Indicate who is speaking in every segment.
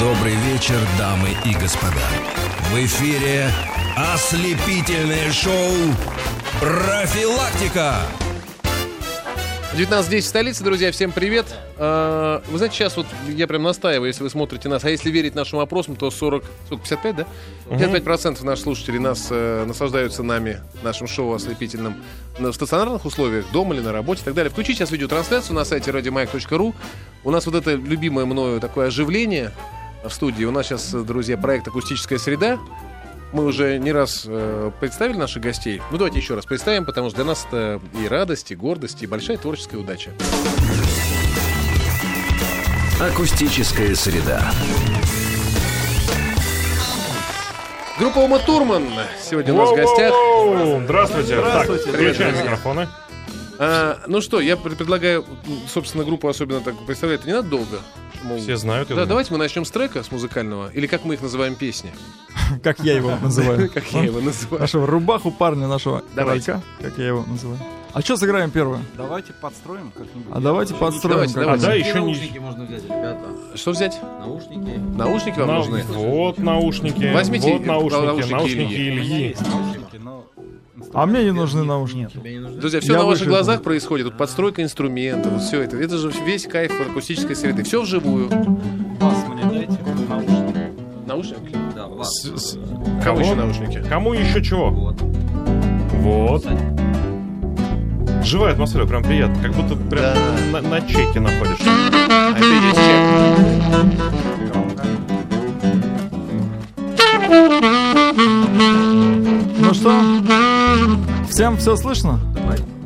Speaker 1: Добрый вечер, дамы и господа. В эфире ослепительное шоу «Профилактика».
Speaker 2: 19.10 в столице, друзья, всем привет. А, Вы знаете, сейчас вот я прям настаиваю, если вы смотрите нас, а если верить нашим опросам, то 40, сколько, 55, да? 55% наших слушателей нас э, наслаждаются нами, нашим шоу ослепительным в стационарных условиях, дома или на работе и так далее. Включите сейчас видеотрансляцию на сайте radiomike.ru. У нас вот это любимое мною такое оживление в студии. У нас сейчас, э, друзья, проект «Акустическая среда». Мы уже не раз э, представили наших гостей. Ну, давайте еще раз представим, потому что для нас это и радость, и гордость, и большая творческая удача.
Speaker 1: Акустическая среда.
Speaker 2: Группа Ума Турман сегодня у нас в гостях.
Speaker 3: Здравствуйте.
Speaker 2: Здравствуйте.
Speaker 3: Так, включаем
Speaker 2: Привет.
Speaker 3: микрофоны.
Speaker 2: А, ну что, я пр- предлагаю, собственно, группу особенно так представлять, это не надо долго. Мол,
Speaker 3: Все знают.
Speaker 2: Да,
Speaker 3: думаю.
Speaker 2: давайте мы начнем с трека, с музыкального, или как мы их называем, песни,
Speaker 4: Как я его называю.
Speaker 2: как я его называю.
Speaker 4: Нашего рубаху парня, нашего
Speaker 2: Давайте.
Speaker 4: как я его называю. А что сыграем первое?
Speaker 5: Давайте подстроим как-нибудь.
Speaker 4: А давайте подстроим.
Speaker 2: Давайте, давайте.
Speaker 3: А да, еще не...
Speaker 5: наушники можно взять, ребята?
Speaker 2: Что взять?
Speaker 5: Наушники.
Speaker 2: Наушники вам нужны?
Speaker 3: Вот наушники.
Speaker 2: Возьмите
Speaker 3: вот наушники.
Speaker 2: наушники Ильи.
Speaker 5: Наушники, но...
Speaker 4: А мне не нужны наушники.
Speaker 5: Тебе не нужны?
Speaker 2: Друзья, все
Speaker 4: Я
Speaker 2: на ваших глазах происходит. Тут подстройка инструментов, вот все это. Это же весь кайф акустической среды. Все вживую.
Speaker 5: Бас мне дайте, наушники.
Speaker 2: Наушники?
Speaker 5: Да, бас.
Speaker 3: С- с-
Speaker 2: Кому еще наушники?
Speaker 3: Кому еще чего?
Speaker 5: Вот.
Speaker 3: Вот. Живая атмосфера, прям приятно. Как будто прям на, на чеке находишься.
Speaker 2: А это и есть чек.
Speaker 4: Ну что? Всем все слышно?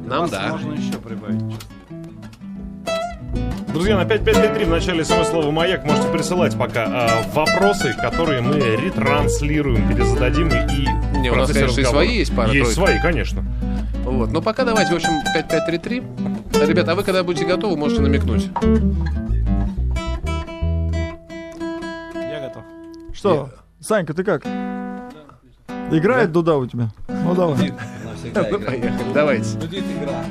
Speaker 2: Нам да.
Speaker 5: можно еще прибавить.
Speaker 3: Друзья, на 5533 в начале смыслова «Маяк» можете присылать пока а, вопросы, которые мы ретранслируем, перезададим и...
Speaker 2: Не, у нас, конечно, и свои есть пара
Speaker 3: Есть свои, конечно.
Speaker 2: Вот. Но пока давайте, в общем, 5533. Ребята, а вы когда будете готовы, можете намекнуть.
Speaker 5: Я готов.
Speaker 4: Что? Санька, ты как? Играет дуда у тебя? Ну давай.
Speaker 5: Навсегда
Speaker 2: Ну,
Speaker 5: игра.
Speaker 2: поехали, давайте.
Speaker 5: Будет игра.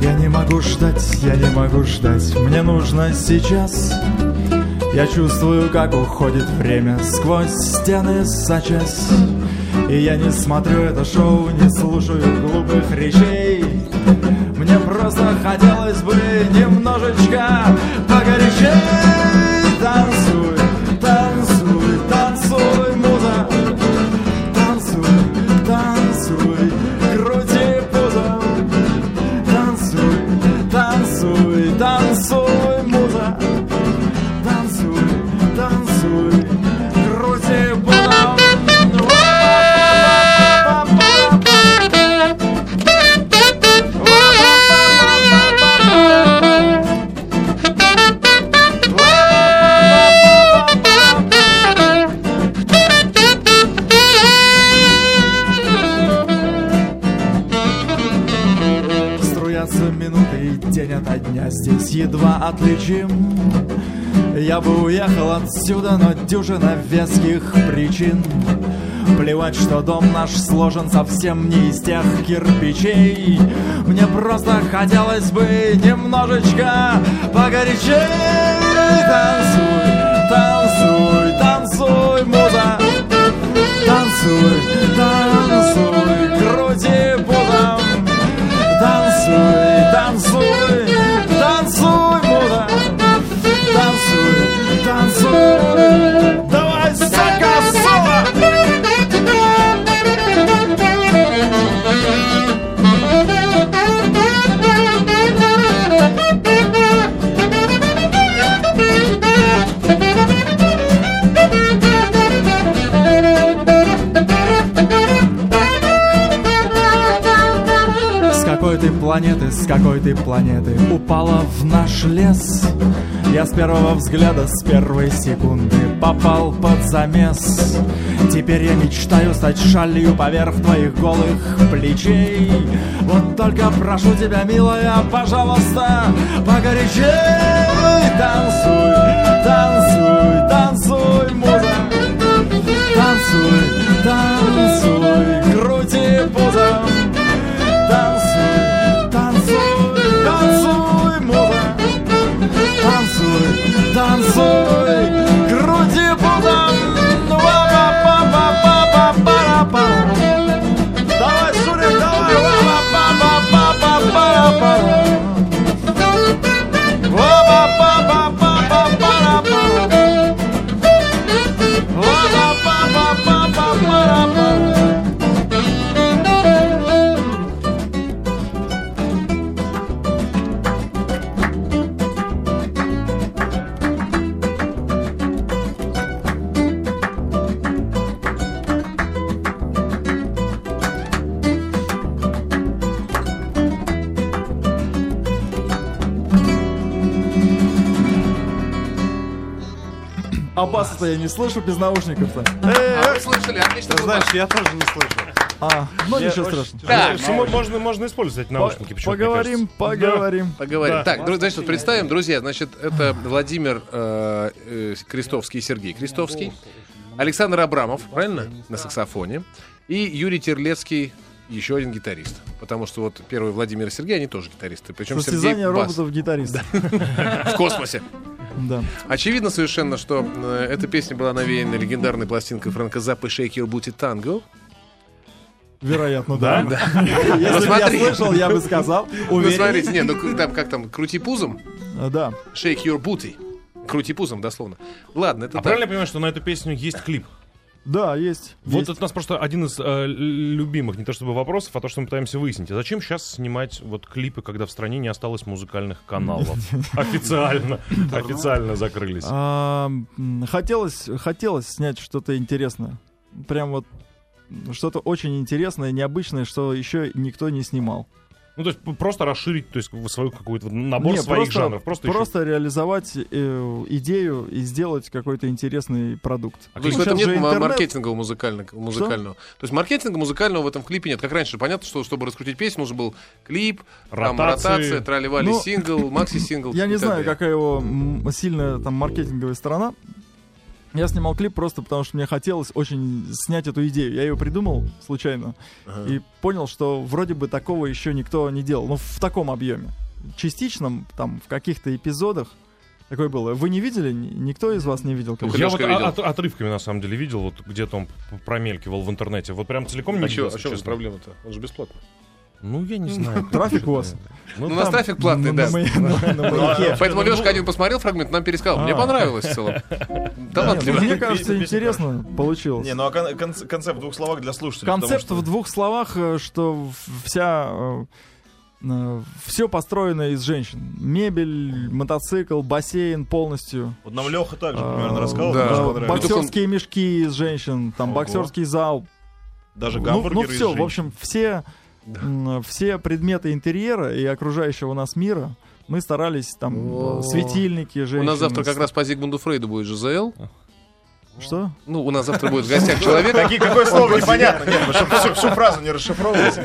Speaker 4: Я не могу ждать, я не могу ждать, мне нужно сейчас. Я чувствую, как уходит время сквозь стены сочась. И я не смотрю это шоу, не слушаю глупых речей. Мне просто хотелось бы немножечко погорячей. Дюжина веских причин. Плевать, что дом наш сложен совсем не из тех кирпичей. Мне просто хотелось бы немножечко погорячей планеты, с какой ты планеты Упала в наш лес? Я с первого взгляда, с первой секунды Попал под замес. Теперь я мечтаю стать шалью поверх твоих голых плечей. Вот только прошу тебя, милая, пожалуйста, погорячей Танцуй, танцуй, танцуй, муза Танцуй, танцуй, крути пузом dan voor не слышу без наушников-то.
Speaker 2: А вы слышали? Отлично.
Speaker 5: Ты знаешь, я тоже не слышу.
Speaker 4: А, ну
Speaker 5: Я
Speaker 4: ничего страшного.
Speaker 2: Так,
Speaker 3: Ну, можно, можно использовать эти наушники. почему-то, мне
Speaker 4: Поговорим,
Speaker 3: кажется.
Speaker 4: поговорим.
Speaker 2: Поговорим.
Speaker 3: Да.
Speaker 2: Так, значит, вот представим, друзья, значит, это Владимир э, э, Крестовский и Сергей Крестовский, Александр Абрамов, правильно, на саксофоне, и Юрий Терлецкий, еще один гитарист. Потому что вот первый Владимир и Сергей, они тоже гитаристы. Причем
Speaker 4: Состязание
Speaker 2: Сергей бас
Speaker 4: роботов-гитаристов.
Speaker 2: в космосе.
Speaker 4: Да.
Speaker 2: Очевидно совершенно, что э, эта песня была навеяна легендарной пластинкой Фрэнка Заппы «Shake Your Booty Tango».
Speaker 4: Вероятно, да.
Speaker 2: Ну,
Speaker 4: Если бы я слышал, я бы сказал.
Speaker 2: Ну,
Speaker 4: Уверен.
Speaker 2: смотрите, не, ну там, как там, крути пузом,
Speaker 4: А, Да.
Speaker 2: shake your booty. Крути пузом, дословно. Ладно, это
Speaker 3: А
Speaker 2: так.
Speaker 3: правильно я понимаю, что на эту песню есть клип?
Speaker 4: Да, есть.
Speaker 3: Вот
Speaker 4: есть.
Speaker 3: это у нас просто один из э, любимых, не то чтобы вопросов, а то, что мы пытаемся выяснить. А зачем сейчас снимать вот клипы, когда в стране не осталось музыкальных каналов? Официально. Официально закрылись.
Speaker 4: А, хотелось, хотелось снять что-то интересное. Прям вот что-то очень интересное, необычное, что еще никто не снимал.
Speaker 3: Ну, то есть просто расширить то есть, свою какую-то набор
Speaker 4: Не,
Speaker 3: своих
Speaker 4: просто,
Speaker 3: жанров. Просто, еще-
Speaker 4: просто реализовать э, идею и сделать какой-то интересный продукт.
Speaker 2: То есть в этом нет
Speaker 4: интернет.
Speaker 2: маркетинга музыкального, музыкального. То есть маркетинга музыкального в этом клипе нет. Как раньше, понятно, что чтобы раскрутить песню, нужен был клип, там
Speaker 3: Ротации.
Speaker 2: ротация, трали-вали,
Speaker 4: Ну,
Speaker 2: сингл, макси-сингл.
Speaker 4: Я не знаю, какая его сильная там маркетинговая сторона. Я снимал клип просто потому, что мне хотелось очень снять эту идею. Я ее придумал случайно
Speaker 2: Ага.
Speaker 4: и понял, что вроде бы такого еще никто не делал. Ну, в таком объеме. Частичном, там, в каких-то эпизодах такое было. Вы не видели? Ни- Никто из вас не видел?
Speaker 2: Только
Speaker 3: Я вот
Speaker 2: видел.
Speaker 3: от- отрывками, на самом деле, видел, вот где-то он промелькивал в интернете. Вот прям целиком не
Speaker 2: А
Speaker 3: видел,
Speaker 2: а вас
Speaker 3: честно.
Speaker 2: проблема-то? Он же бесплатный.
Speaker 3: Ну, я не знаю.
Speaker 4: Трафик у вас?
Speaker 3: Ну,
Speaker 2: Ну, у нас трафик платный, да.
Speaker 4: на маяке- на- на маяке.
Speaker 2: Поэтому Лешка один посмотрел фрагмент, нам пересказал. Мне
Speaker 3: А.
Speaker 2: понравилось в целом. Талантливо.
Speaker 4: ну, Мне кажется, интересно получилось.
Speaker 6: Не, ну а кон- кон- концепт в двух словах для слушателей. потому
Speaker 4: Концепт
Speaker 6: что-
Speaker 4: в двух словах, э, что вся все построено из женщин. Мебель, мотоцикл, бассейн полностью.
Speaker 6: Вот нам Леха также
Speaker 4: А,
Speaker 6: примерно рассказал,
Speaker 2: да.
Speaker 4: Э. Боксерские мешки из женщин, там боксерский зал.
Speaker 6: Даже
Speaker 4: Ну,
Speaker 6: гамбургеры
Speaker 4: ну
Speaker 6: из
Speaker 4: все, в общем, все, все предметы интерьера и окружающего нас мира мы старались там
Speaker 2: О.
Speaker 4: э, светильники,
Speaker 2: У
Speaker 4: женщины.
Speaker 2: нас завтра как раз по Зигмунду Фрейду будет ЖЗЛ.
Speaker 4: Что?
Speaker 2: Ну, у нас завтра будет в гостях человек.
Speaker 6: Какие- какое слово непонятно, нет, чтобы всю, всю фразу не расшифровывать.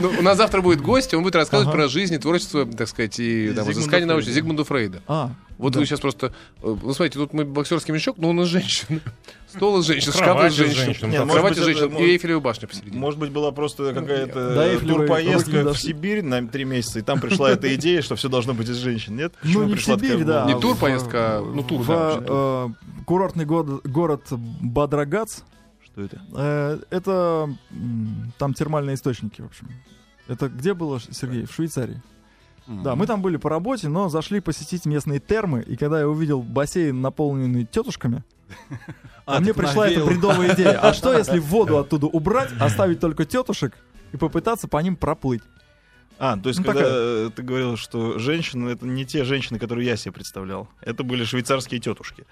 Speaker 2: Ну, у нас завтра будет гость, и он будет рассказывать про жизнь и творчество, так сказать, и там, изыскание научное
Speaker 6: Фрейда.
Speaker 2: Зигмунда Фрейда.
Speaker 4: А,
Speaker 2: Вот
Speaker 4: Да.
Speaker 2: вы сейчас просто... Ну, смотрите, тут мы боксерский мешок, но он из женщин. Стол из женщин, шкаф из женщин.
Speaker 3: женщин.
Speaker 6: Нет, может
Speaker 2: Кровать
Speaker 6: быть,
Speaker 2: из женщин. И Эйфелева башня посередине.
Speaker 6: Может быть, была просто
Speaker 4: До
Speaker 6: какая-то
Speaker 4: не
Speaker 6: турпоездка в. Сибирь на три месяца, и там пришла эта идея, что все должно быть из женщин, нет?
Speaker 4: ну не в
Speaker 6: такая
Speaker 4: Сибирь, да.
Speaker 2: Не
Speaker 6: голову?
Speaker 2: тур
Speaker 4: в-
Speaker 2: поездка, а, ну, тур,
Speaker 4: в,
Speaker 2: да, вообще
Speaker 4: э, курортный город Бадрагац.
Speaker 6: Что это?
Speaker 4: Э, это там термальные источники, в общем. Это где было, Сергей? В Швейцарии. Да, мы там были по работе, но зашли посетить местные термы, и когда я увидел бассейн, наполненный тетушками, а, мне пришла эта бредовая идея. А что, если воду оттуда убрать, оставить только тетушек и попытаться по ним проплыть?
Speaker 6: А, то есть,
Speaker 4: Ну,
Speaker 6: когда
Speaker 4: такая.
Speaker 6: ты говорил, что женщины это не те женщины, которые я себе представлял. Это были швейцарские тетушки.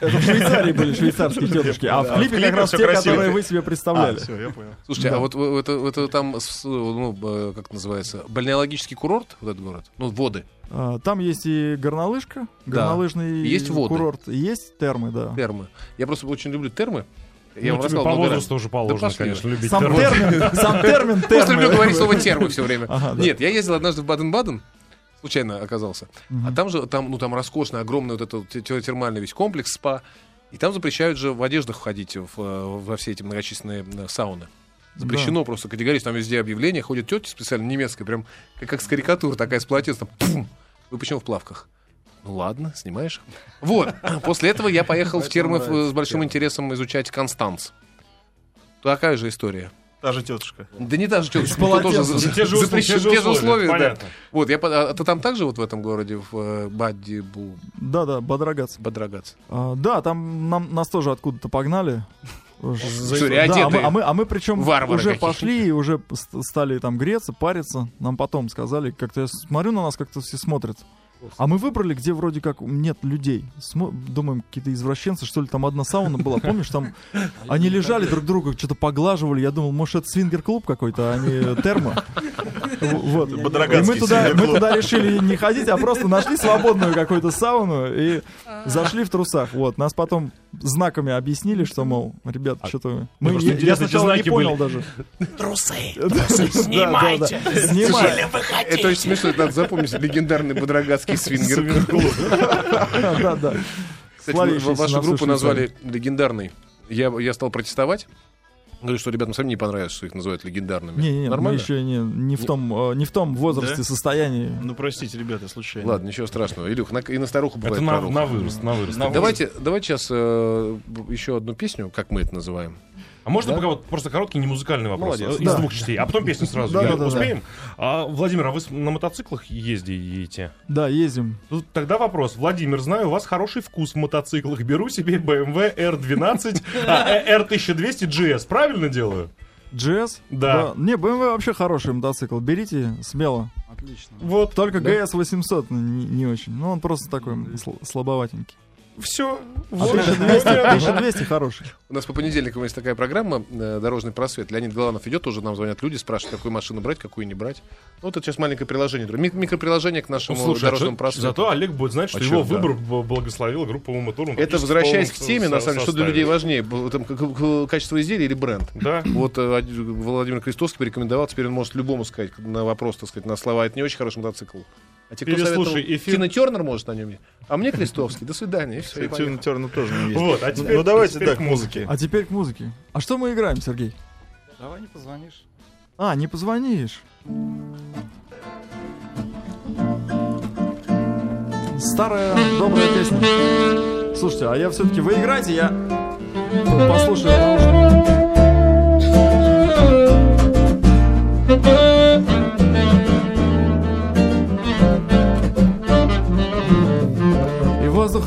Speaker 4: Это в Швейцарии были швейцарские тетушки, а в клипе как раз те, которые вы себе представляли.
Speaker 6: все, я понял.
Speaker 2: Слушайте, а вот в- это, там, ну, как называется, бальнеологический курорт, вот этот город? Ну, воды,
Speaker 4: А, Там есть и горнолыжка, горнолыжный
Speaker 2: Есть воды.
Speaker 4: курорт, и есть термы, да.
Speaker 2: термы. Я просто очень люблю термы.
Speaker 3: Ну,
Speaker 2: Я вам
Speaker 3: тебе
Speaker 2: рассказал
Speaker 3: по
Speaker 2: много раз.
Speaker 3: возрасту уже положено,
Speaker 2: пошли
Speaker 3: конечно, любить
Speaker 4: Сам
Speaker 3: термос.
Speaker 4: термин, сам термин
Speaker 2: Просто люблю
Speaker 4: термы.
Speaker 2: говорить слово термы все время.
Speaker 4: Ага, да.
Speaker 2: Нет, я ездил однажды в Баден-Баден, случайно оказался. А там же, там, ну, там роскошный, огромный вот этот те- те- термальный весь комплекс, спа. И там запрещают же в одеждах ходить в, э, во все эти многочисленные э, сауны. Запрещено просто категорично. Там везде объявления, ходят тети специально немецкие, прям как, как с карикатуры такая с полотенцем. Пум! Вы почему в плавках? Ладно, снимаешь. Вот. После этого я поехал в термы э, с большим интересом изучать Констанц. Такая же история.
Speaker 6: Та же тетушка.
Speaker 2: Да не та же тетушка, но тоже
Speaker 3: Те же условия, те же условия,
Speaker 2: да. Вот, я, по- а ты там также вот в этом городе, в э, Баддибу,
Speaker 4: Да-да, Бодрогац.
Speaker 2: Бадрагац?
Speaker 4: А, да, там нам, нас тоже откуда-то погнали.
Speaker 2: Сори,
Speaker 4: Да, а мы, а мы, а мы причем уже пошли и уже ст- стали там греться, париться. Нам потом сказали, как-то я смотрю на нас, как-то все смотрят. А мы выбрали, где вроде как нет людей. Смо- думаем, какие-то извращенцы, что ли, там одна сауна была. Помнишь, там они лежали друг друга, что-то поглаживали. Я думал, может, это свингер-клуб какой-то, а не термо. Вот. И мы туда, мы туда решили не ходить, а просто нашли свободную какую-то сауну и зашли в трусах. Вот. Нас потом знаками объяснили, что, мол, ребят, что-то... Мы, я, я сначала не
Speaker 3: знаки
Speaker 4: понял
Speaker 3: были.
Speaker 4: даже. Трусы! Снимайте! Снимай!
Speaker 2: Это очень смешно, надо запомнить. Легендарный Бодрогадский свингер.
Speaker 4: Да, да.
Speaker 2: Кстати, вашу группу назвали легендарной. Я, я стал протестовать. Говорю, что ребятам самим не понравилось, что их называют легендарными.
Speaker 4: Не, не, мы
Speaker 2: Нормально?
Speaker 4: еще не, не в том, э, не в том возрасте,
Speaker 6: Да?
Speaker 4: состоянии.
Speaker 6: Ну, простите, ребята, случайно.
Speaker 2: Ладно, ничего страшного. Илюх, на- и на старуху бывает
Speaker 3: Это на, на вырост, на вырост.
Speaker 2: Давайте, давайте сейчас э, еще одну песню, как мы это называем.
Speaker 3: А можно
Speaker 2: Да?
Speaker 3: пока вот просто короткий, не музыкальный вопрос
Speaker 2: Молодец.
Speaker 3: э, из
Speaker 4: Да.
Speaker 3: двух частей, а потом песню сразу.
Speaker 4: Да, да, да,
Speaker 3: Успеем? А, Владимир, а вы на мотоциклах ездите?
Speaker 4: Да, ездим.
Speaker 3: Ну, тогда вопрос. Владимир, знаю, у вас хороший вкус в мотоциклах. Беру себе BMW R12, а, э, R1200 GS. Правильно делаю?
Speaker 4: GS?
Speaker 3: Да.
Speaker 4: Не, BMW вообще хороший мотоцикл. Берите смело.
Speaker 5: Отлично.
Speaker 3: Вот.
Speaker 4: Только GS 800 не, не очень. Ну, он просто такой сл- слабоватенький.
Speaker 3: Все.
Speaker 4: А 1200, 1200 хороший.
Speaker 2: У нас по понедельникам есть такая программа э, «Дорожный просвет». Леонид Голанов идет, тоже нам звонят люди, спрашивают, какую машину брать, какую не брать. Ну, вот это сейчас маленькое приложение. Ми- микроприложение к нашему
Speaker 3: Слушай, а
Speaker 2: дорожному
Speaker 3: что-
Speaker 2: просвету.
Speaker 3: зато Олег будет знать, что
Speaker 2: А
Speaker 3: его
Speaker 2: чё, да.
Speaker 3: выбор б- благословила группа Ума Турман.
Speaker 2: Это возвращаясь к теме, на самом деле, что для людей важнее, качество изделия или бренд.
Speaker 3: Да.
Speaker 2: Вот э, Владимир Крестовский порекомендовал, теперь он может любому сказать на вопрос, так сказать, на слова, это не очень хороший мотоцикл. А те, кто
Speaker 3: Переслушай
Speaker 2: советовал,
Speaker 3: эфир.
Speaker 2: Тина Тернер может на нем. А мне Крестовский. До свидания. И все.
Speaker 6: Тина Тернер тоже не есть.
Speaker 3: Вот, а
Speaker 6: Ну,
Speaker 3: теперь-
Speaker 6: ну, давайте
Speaker 3: теперь
Speaker 6: так,
Speaker 3: к
Speaker 6: музыке.
Speaker 4: А теперь к музыке. А что мы играем, Сергей?
Speaker 5: Давай не позвонишь.
Speaker 4: А, не позвонишь. Старая добрая песня. Слушайте, а я все-таки вы играете, я послушаю.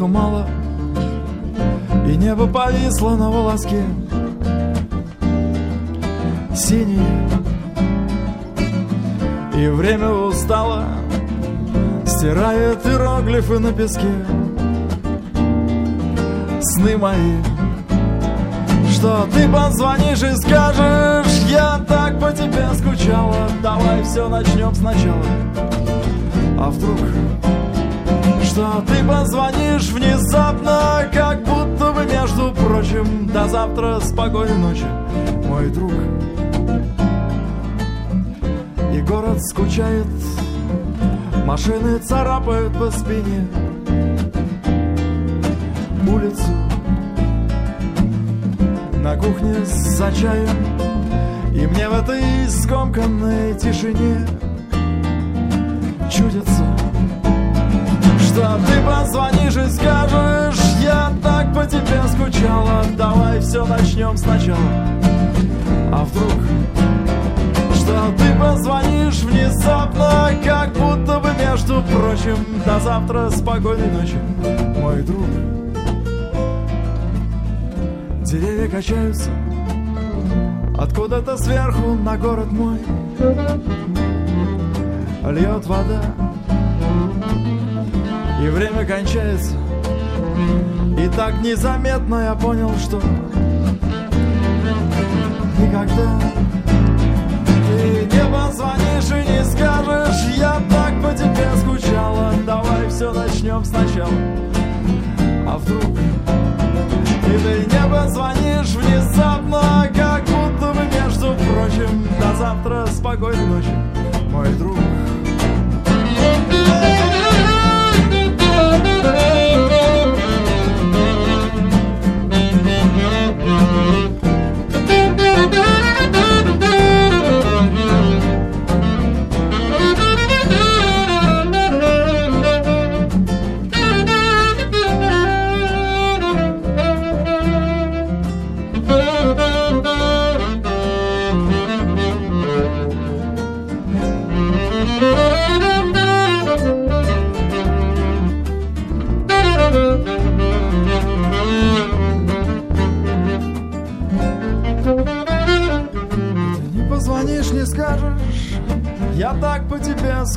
Speaker 4: Воздуха мало, и небо повисло на волоске. Синее и время устало Стирает иероглифы на песке Сны мои Что ты позвонишь и скажешь Я так по тебе скучала Давай все начнем сначала А вдруг Что ты позвонишь внезапно Как будто бы между прочим До завтра спокойной ночи Мой друг. И город скучает Машины царапают по спине Улицу На кухне за чаем И мне в этой скомканной тишине Чудится Что ты позвонишь и скажешь Я так по тебе скучала Давай все начнем сначала. А вдруг что ты позвонишь внезапно, как будто бы между прочим До завтра спокойной ночи, мой друг Деревья качаются Откуда-то сверху на город мой. Льет вода И время кончается. И так незаметно я понял, что Никогда ты не позвонишь и не скажешь. Я так по тебе скучала Давай все начнем сначала. А вдруг И ты не позвонишь внезапно Как будто бы между прочим. До завтра спокойной ночи Мой друг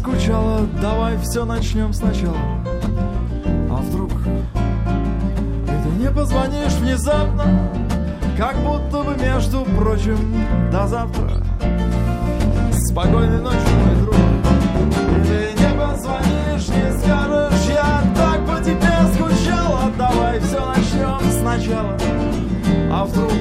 Speaker 4: скучала, давай все начнем сначала. А вдруг и ты не позвонишь внезапно, как будто бы, между прочим, до завтра. Спокойной ночи, мой друг. И ты не позвонишь, не скажешь, я так по тебе скучала, давай все начнем сначала. А вдруг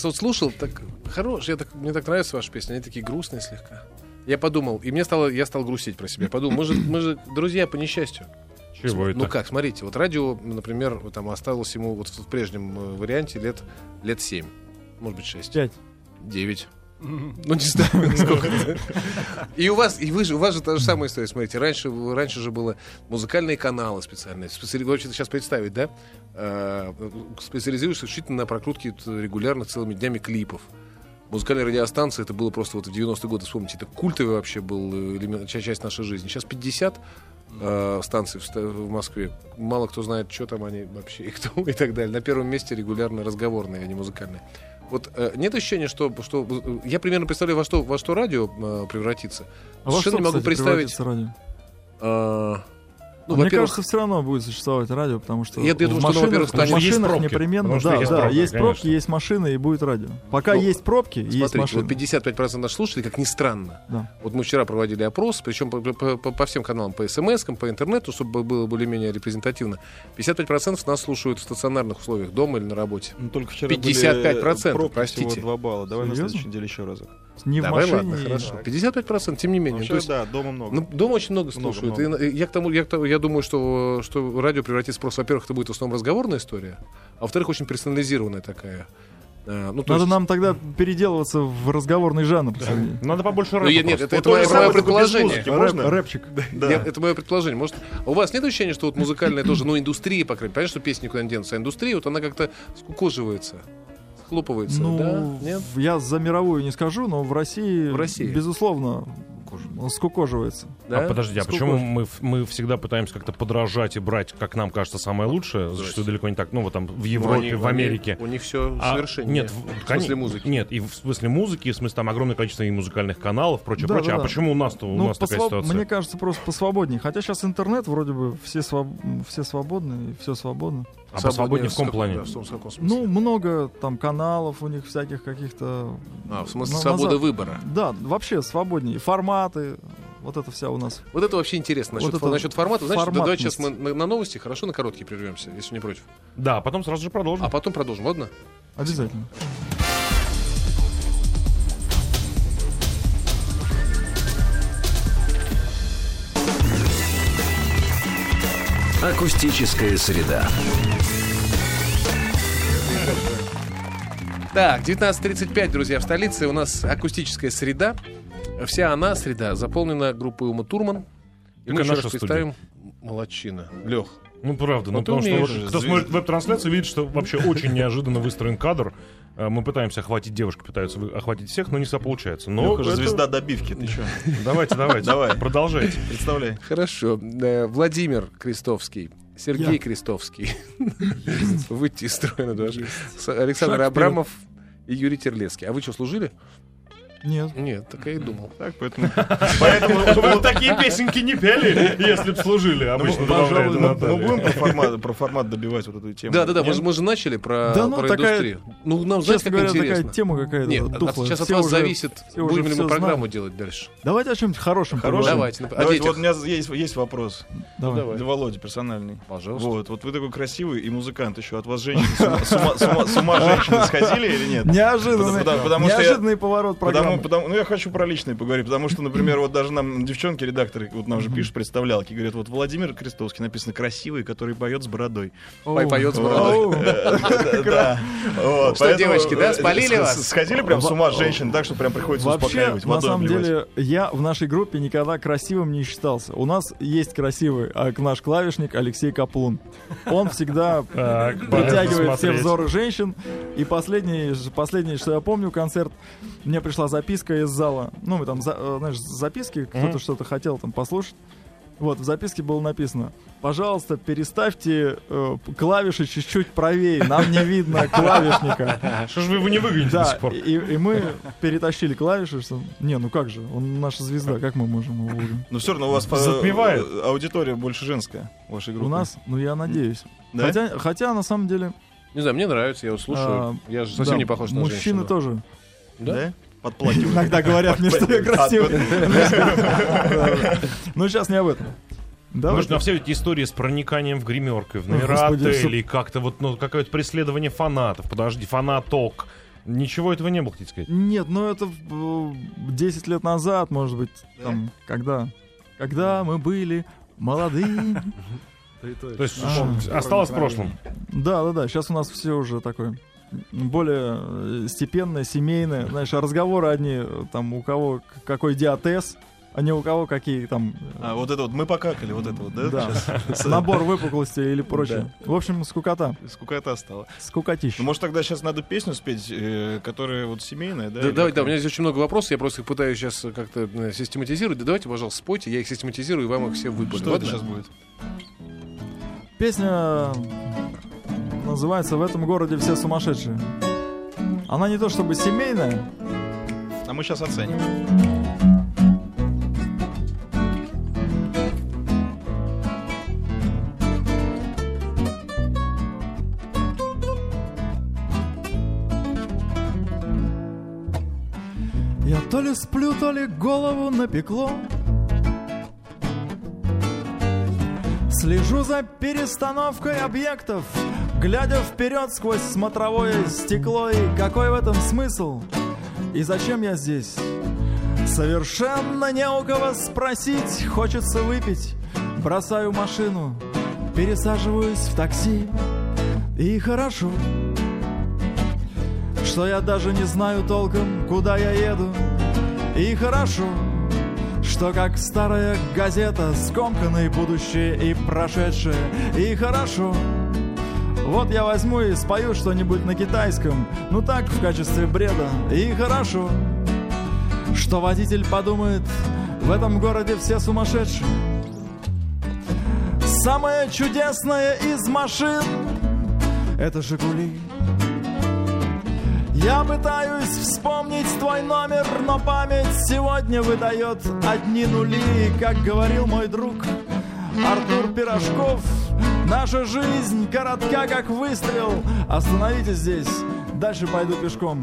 Speaker 2: сейчас вот слушал, так хорош, я так, мне так нравятся ваши песни, они такие грустные слегка. Я подумал, и мне стало, я стал грустить про себя. Подумал, мы же, мы же друзья по несчастью.
Speaker 3: Чего это?
Speaker 2: Ну как, смотрите, вот радио, например, вот там осталось ему вот в прежнем э, варианте лет, лет 7, может быть 6.
Speaker 4: Пять.
Speaker 2: 9. Ну, не знаю, сколько. И у вас, и вы же, у вас же та же самая история. Смотрите, раньше, раньше же было музыкальные каналы специальные. Вы сейчас представить, да? Э, Специализируешься исключительно на прокрутке регулярно целыми днями клипов. Музыкальная радиостанция, это было просто вот в 90-е годы, вспомните, это культовый вообще был э, элемент, ча- часть нашей жизни. Сейчас 50 э, станций в, в Москве. Мало кто знает, что там они вообще и кто и так далее. На первом месте регулярно разговорные, а не музыкальные. Вот э, нет ощущения, что, что э, я примерно представляю, во что, во что радио э, превратится.
Speaker 4: А во
Speaker 2: Совершенно
Speaker 4: что,
Speaker 2: не могу
Speaker 4: кстати,
Speaker 2: представить.
Speaker 4: радио?
Speaker 2: Ну,
Speaker 4: А Мне кажется, все равно будет существовать радио, потому что
Speaker 2: Я- я думаю, что во-первых, станет-
Speaker 3: Есть
Speaker 4: машинах
Speaker 3: пробки,
Speaker 4: непременно, да,
Speaker 3: есть
Speaker 4: да,
Speaker 3: пробка,
Speaker 4: есть пробки,
Speaker 3: конечно.
Speaker 4: есть машины и будет радио. Пока
Speaker 2: Ну,
Speaker 4: есть пробки, есть
Speaker 2: смотрите,
Speaker 4: машины.
Speaker 2: вот 55% наших слушателей, как ни странно.
Speaker 4: Да.
Speaker 2: Вот мы вчера проводили опрос, причем по, по- по- по всем каналам, по смс, по интернету, чтобы было более-менее репрезентативно. 55% нас слушают в стационарных условиях, дома или на работе.
Speaker 6: Ну, только вчера
Speaker 2: 55%,
Speaker 6: были пробки
Speaker 2: простите.
Speaker 6: всего 2 балла. Давай на
Speaker 4: Серьезно?
Speaker 6: следующей неделе еще разок.
Speaker 4: Не в
Speaker 2: Давай,
Speaker 4: машине.
Speaker 2: ладно,
Speaker 4: и-
Speaker 2: хорошо. 55%, тем не менее.
Speaker 6: Вообще,
Speaker 2: есть,
Speaker 6: да, дома много.
Speaker 2: Ну, дома очень много
Speaker 6: Много,
Speaker 2: слушают.
Speaker 6: много.
Speaker 2: И, э, я, к тому, я, к тому- я думаю, что, что радио превратится просто, во-первых, это будет в основном разговорная история, а во-вторых, очень персонализированная такая. Э, ну,
Speaker 4: Надо
Speaker 2: есть-
Speaker 4: нам тогда переделываться в разговорный жанр. Сергей.
Speaker 3: Надо побольше
Speaker 2: Ну,
Speaker 3: рэпа
Speaker 2: я- нет, это,
Speaker 6: Вот
Speaker 2: это
Speaker 6: то
Speaker 2: мое, предположение.
Speaker 6: музыки. Можно?
Speaker 4: Рэп- рэпчик.
Speaker 6: Да.
Speaker 2: Я- это мое предположение. Может, а у вас нет ощущения, что вот музыкальная тоже, ну, индустрия, по крайней мере, понятно, что песни никуда не денутся, а индустрия, вот она как-то скукоживается, схлопывается,
Speaker 4: Ну,
Speaker 2: да? Нет?
Speaker 4: я за мировую не скажу, но в России,
Speaker 2: В России.
Speaker 4: безусловно, скукоживается.
Speaker 2: Да?
Speaker 3: А подожди, а почему мы, мы всегда пытаемся как-то подражать и брать, как нам кажется, самое лучшее, зачастую далеко не так, ну вот там в
Speaker 2: Ну,
Speaker 3: Европе,
Speaker 2: они-
Speaker 3: в Америке.
Speaker 2: У них все
Speaker 3: А,
Speaker 2: совершенно.
Speaker 3: нет,
Speaker 2: в
Speaker 3: в,
Speaker 2: смысле музыки.
Speaker 3: Нет, и в смысле музыки, и в смысле там огромное количество и музыкальных каналов, прочее,
Speaker 4: Да,
Speaker 3: прочее.
Speaker 4: да,
Speaker 3: а
Speaker 4: да.
Speaker 3: почему у нас-то у
Speaker 4: Ну,
Speaker 3: нас такая
Speaker 4: посвоб-
Speaker 3: ситуация?
Speaker 4: Мне кажется, просто посвободнее. Хотя сейчас интернет, вроде бы, все, своб- все свободны, и все свободно.
Speaker 3: А посвободнее в каком плане?
Speaker 2: да, в том- в каком?
Speaker 4: Ну, много там каналов у них всяких каких-то...
Speaker 2: а, в смысле
Speaker 4: на-
Speaker 2: свобода
Speaker 4: назад.
Speaker 2: выбора.
Speaker 4: Да, вообще свободнее. Форматы, вот это вся у нас.
Speaker 2: Вот это вообще интересно. Насчет,
Speaker 4: Вот это
Speaker 2: насчет формата. Значит, да, давайте сейчас мы на, на новости хорошо на короткие прервемся, если не против.
Speaker 3: Да, а потом сразу же продолжим.
Speaker 2: А потом продолжим, ладно?
Speaker 4: Обязательно.
Speaker 1: Акустическая среда.
Speaker 2: Так, 19.35, друзья, в столице у нас акустическая среда. Вся она, среда, заполнена группой Ума Турман. И мы еще раз представим... Молодчина. Лех,
Speaker 3: Ну, правда. Ну, потому что вот кто
Speaker 6: звезд-
Speaker 3: смотрит веб-трансляцию, видит, что вообще очень неожиданно выстроен кадр. Э, Мы пытаемся охватить девушки, пытаются охватить всех, но не всегда получается. Но
Speaker 6: Лёха же
Speaker 3: это-
Speaker 6: звезда добивки, ты что?
Speaker 3: Давайте, давайте.
Speaker 6: Давай.
Speaker 3: Продолжайте.
Speaker 6: Представляй.
Speaker 2: Хорошо. Э, Владимир Крестовский, Сергей
Speaker 4: Я.
Speaker 2: Крестовский. Выйти из строя на Александр
Speaker 4: Шаг вперед.
Speaker 2: Абрамов и Юрий Терлецкий. А вы что, служили?
Speaker 4: Нет.
Speaker 2: Нет, так я и думал.
Speaker 6: Так, поэтому...
Speaker 3: Вы бы такие песенки не пели, если бы служили. Обычно
Speaker 6: Ну, ну, будем про формат, добивать вот эту тему?
Speaker 2: Да, да, да, мы же, начали про,
Speaker 4: Да ну,
Speaker 2: индустрию. Ну, нам,
Speaker 4: Честно
Speaker 2: как
Speaker 4: говоря,
Speaker 2: интересно.
Speaker 4: такая тема какая-то
Speaker 2: сейчас от вас зависит, будем ли мы программу делать дальше.
Speaker 4: Давайте о чем-нибудь хорошем.
Speaker 2: Давайте, детях.
Speaker 6: вот у меня есть, вопрос
Speaker 4: Давай.
Speaker 6: для Володи персональный.
Speaker 2: Пожалуйста.
Speaker 6: Вот, вот вы такой красивый и музыкант еще. От вас женщины с ума, женщины сходили или нет?
Speaker 4: Неожиданный, неожиданный поворот программы.
Speaker 6: Потому, потому- ну, я хочу про личное поговорить, потому что, например, вот даже нам девчонки, редакторы, вот нам же пишут представлялки, говорят, вот Владимир Крестовский написано красивый, который поет с бородой.
Speaker 2: Поет с бородой.
Speaker 4: Оу.
Speaker 6: Да.
Speaker 2: Что, девочки, да,
Speaker 6: э,
Speaker 2: спалили вас?
Speaker 6: Сходили прям с ума женщин, так что прям приходится
Speaker 4: Вообще,
Speaker 6: успокаивать,
Speaker 4: на самом деле, я в нашей группе никогда красивым не считался. У нас есть красивый а, наш клавишник Алексей Каплун. Он всегда притягивает все взоры женщин. И последнее, последнее, что я помню, концерт, мне пришла записка из зала. Ну, мы там, за- э, знаешь, записки, кто-то что-то хотел там послушать. Вот, в записке было написано, пожалуйста, переставьте э, клавиши чуть-чуть правее, нам не видно клавишника.
Speaker 3: Что ж вы его не выгоните до
Speaker 4: Да,
Speaker 3: сих пор?
Speaker 4: и, и мы перетащили клавиши, что... Не, ну как же, он наша звезда, как мы можем его выгнать?
Speaker 6: Но все равно у вас по-
Speaker 3: Затмевает.
Speaker 6: э, аудитория больше женская вашей группе.
Speaker 4: У нас, ну я надеюсь.
Speaker 6: Да?
Speaker 4: Хотя, хотя, на самом деле,
Speaker 2: Не знаю, мне нравится, я вот слушаю.
Speaker 4: А,
Speaker 2: я же совсем
Speaker 4: да,
Speaker 2: не похож на
Speaker 4: мужчины
Speaker 2: женщину.
Speaker 4: тоже.
Speaker 6: Да? Подплакивают.
Speaker 4: Иногда говорят мне, что я красивый. Но сейчас не об этом.
Speaker 3: Может, на все эти истории с прониканием в гримерку, в номера отелей, как-то вот, ну, какое-то преследование фанатов. Подожди, фанаток. Ничего этого не было, хотите сказать?
Speaker 4: Нет, ну это э, 10 лет назад, может быть, там, когда? Когда мы были молодые.
Speaker 3: То есть
Speaker 4: А.
Speaker 3: осталось в прошлом.
Speaker 4: Да, да, да. Сейчас у нас все уже такое более э, степенное, семейное. Знаешь, разговоры одни, э, там, у кого какой диатез, а не у кого какие там э,
Speaker 6: А, вот это вот, мы покакали, вот это вот, да?
Speaker 4: Да.
Speaker 6: Сейчас?
Speaker 4: набор выпуклости или прочее. В общем, скукота.
Speaker 6: Скукота стала.
Speaker 4: Скукотища.
Speaker 6: Ну, может, тогда сейчас надо песню спеть, э, которая вот семейная, да?
Speaker 2: Да, давай, да, у меня здесь очень много вопросов, я просто их пытаюсь сейчас как-то систематизировать. Да давайте, пожалуйста, спойте, я их систематизирую, и вам их все выпаду.
Speaker 6: Что это сейчас будет?
Speaker 4: Песня называется «В этом городе все сумасшедшие». Она не то чтобы семейная,
Speaker 6: А мы сейчас оценим.
Speaker 4: Я то ли сплю, то ли голову напекло Слежу за перестановкой объектов Глядя вперед сквозь смотровое стекло И какой в этом смысл? И зачем я здесь? Совершенно не у кого спросить Хочется выпить Бросаю машину Пересаживаюсь в такси И хорошо что я даже не знаю толком, куда я еду. И хорошо, что как старая газета, скомканное будущее и прошедшее. И хорошо, вот я возьму и спою что-нибудь на китайском, ну так, в качестве бреда. И хорошо, что водитель подумает, в этом городе все сумасшедшие. Самое чудесное из машин — это «Жигули». Я пытаюсь вспомнить твой номер, но память сегодня выдает одни нули. И, Как говорил мой друг Артур Пирожков, наша жизнь коротка, как выстрел. Остановитесь здесь, дальше пойду пешком.